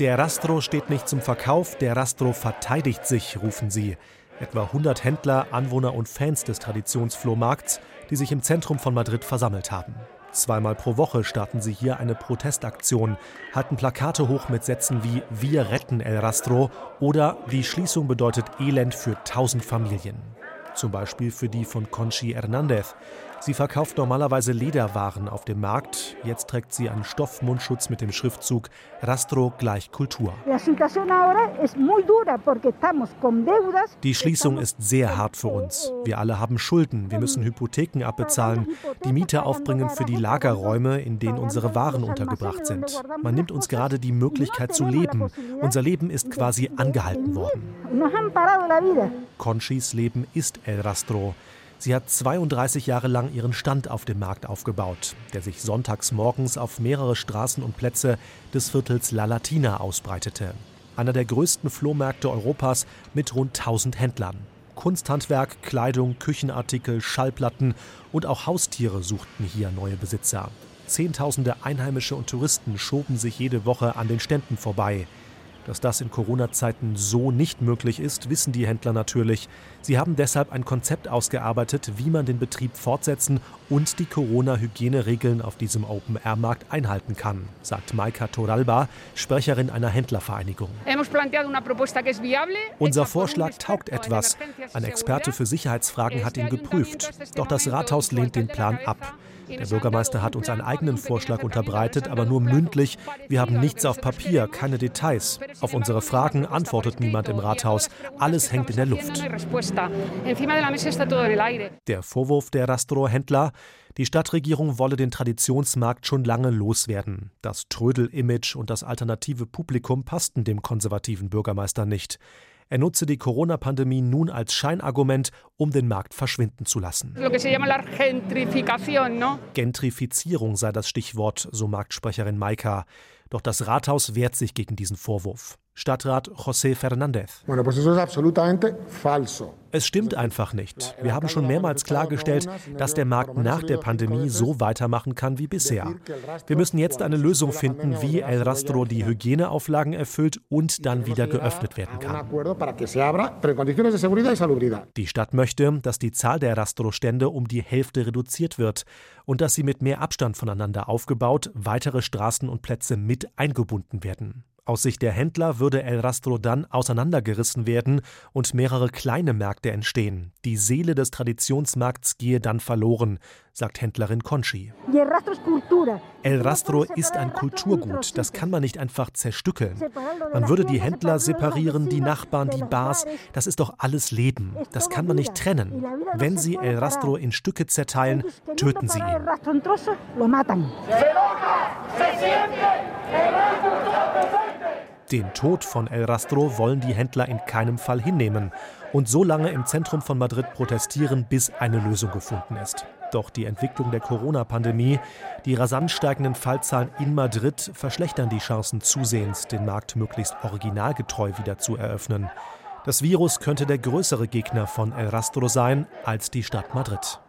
Der Rastro steht nicht zum Verkauf, der Rastro verteidigt sich, rufen sie. Etwa 100 Händler, Anwohner und Fans des Traditionsflohmarkts, die sich im Zentrum von Madrid versammelt haben. Zweimal pro Woche starten sie hier eine Protestaktion, halten Plakate hoch mit Sätzen wie Wir retten El Rastro oder Die Schließung bedeutet Elend für tausend Familien. Zum Beispiel für die von Conchi Hernandez, Sie verkauft normalerweise Lederwaren auf dem Markt. Jetzt trägt sie einen Stoffmundschutz mit dem Schriftzug Rastro gleich Kultur. Die Schließung ist sehr hart für uns. Wir alle haben Schulden. Wir müssen Hypotheken abbezahlen, die Miete aufbringen für die Lagerräume, in denen unsere Waren untergebracht sind. Man nimmt uns gerade die Möglichkeit zu leben. Unser Leben ist quasi angehalten worden. Conchis Leben ist El Rastro. Sie hat 32 Jahre lang ihren Stand auf dem Markt aufgebaut, der sich sonntags morgens auf mehrere Straßen und Plätze des Viertels La Latina ausbreitete. Einer der größten Flohmärkte Europas mit rund 1000 Händlern. Kunsthandwerk, Kleidung, Küchenartikel, Schallplatten und auch Haustiere suchten hier neue Besitzer. Zehntausende Einheimische und Touristen schoben sich jede Woche an den Ständen vorbei. Dass das in Corona-Zeiten so nicht möglich ist, wissen die Händler natürlich. Sie haben deshalb ein Konzept ausgearbeitet, wie man den Betrieb fortsetzen und die Corona-Hygieneregeln auf diesem Open-Air-Markt einhalten kann, sagt Maika Toralba, Sprecherin einer Händlervereinigung. Unser Vorschlag taugt etwas. Ein Experte für Sicherheitsfragen hat ihn geprüft. Doch das Rathaus lehnt den Plan ab. Der Bürgermeister hat uns einen eigenen Vorschlag unterbreitet, aber nur mündlich. Wir haben nichts auf Papier, keine Details. Auf unsere Fragen antwortet niemand im Rathaus. Alles hängt in der Luft. Der Vorwurf der Rastro-Händler, die Stadtregierung wolle den Traditionsmarkt schon lange loswerden. Das Trödel-Image und das alternative Publikum passten dem konservativen Bürgermeister nicht. Er nutze die Corona-Pandemie nun als Scheinargument, um den Markt verschwinden zu lassen. Gentrifizierung sei das Stichwort, so Marktsprecherin Maika. Doch das Rathaus wehrt sich gegen diesen Vorwurf. Stadtrat José Fernández. Es stimmt einfach nicht. Wir haben schon mehrmals klargestellt, dass der Markt nach der Pandemie so weitermachen kann wie bisher. Wir müssen jetzt eine Lösung finden, wie El Rastro die Hygieneauflagen erfüllt und dann wieder geöffnet werden kann. Die Stadt möchte, dass die Zahl der Rastro-Stände um die Hälfte reduziert wird und dass sie mit mehr Abstand voneinander aufgebaut weitere Straßen und Plätze mit eingebunden werden. Aus Sicht der Händler würde El Rastro dann auseinandergerissen werden und mehrere kleine Märkte entstehen. Die Seele des Traditionsmarkts gehe dann verloren, sagt Händlerin Conchi. El Rastro ist ein Kulturgut, das kann man nicht einfach zerstückeln. Man würde die Händler separieren, die Nachbarn, die Bars, das ist doch alles Leben. Das kann man nicht trennen. Wenn Sie El Rastro in Stücke zerteilen, töten Sie ihn. Den Tod von El Rastro wollen die Händler in keinem Fall hinnehmen und so lange im Zentrum von Madrid protestieren, bis eine Lösung gefunden ist. Doch die Entwicklung der Corona-Pandemie, die rasant steigenden Fallzahlen in Madrid verschlechtern die Chancen zusehends, den Markt möglichst originalgetreu wieder zu eröffnen. Das Virus könnte der größere Gegner von El Rastro sein als die Stadt Madrid.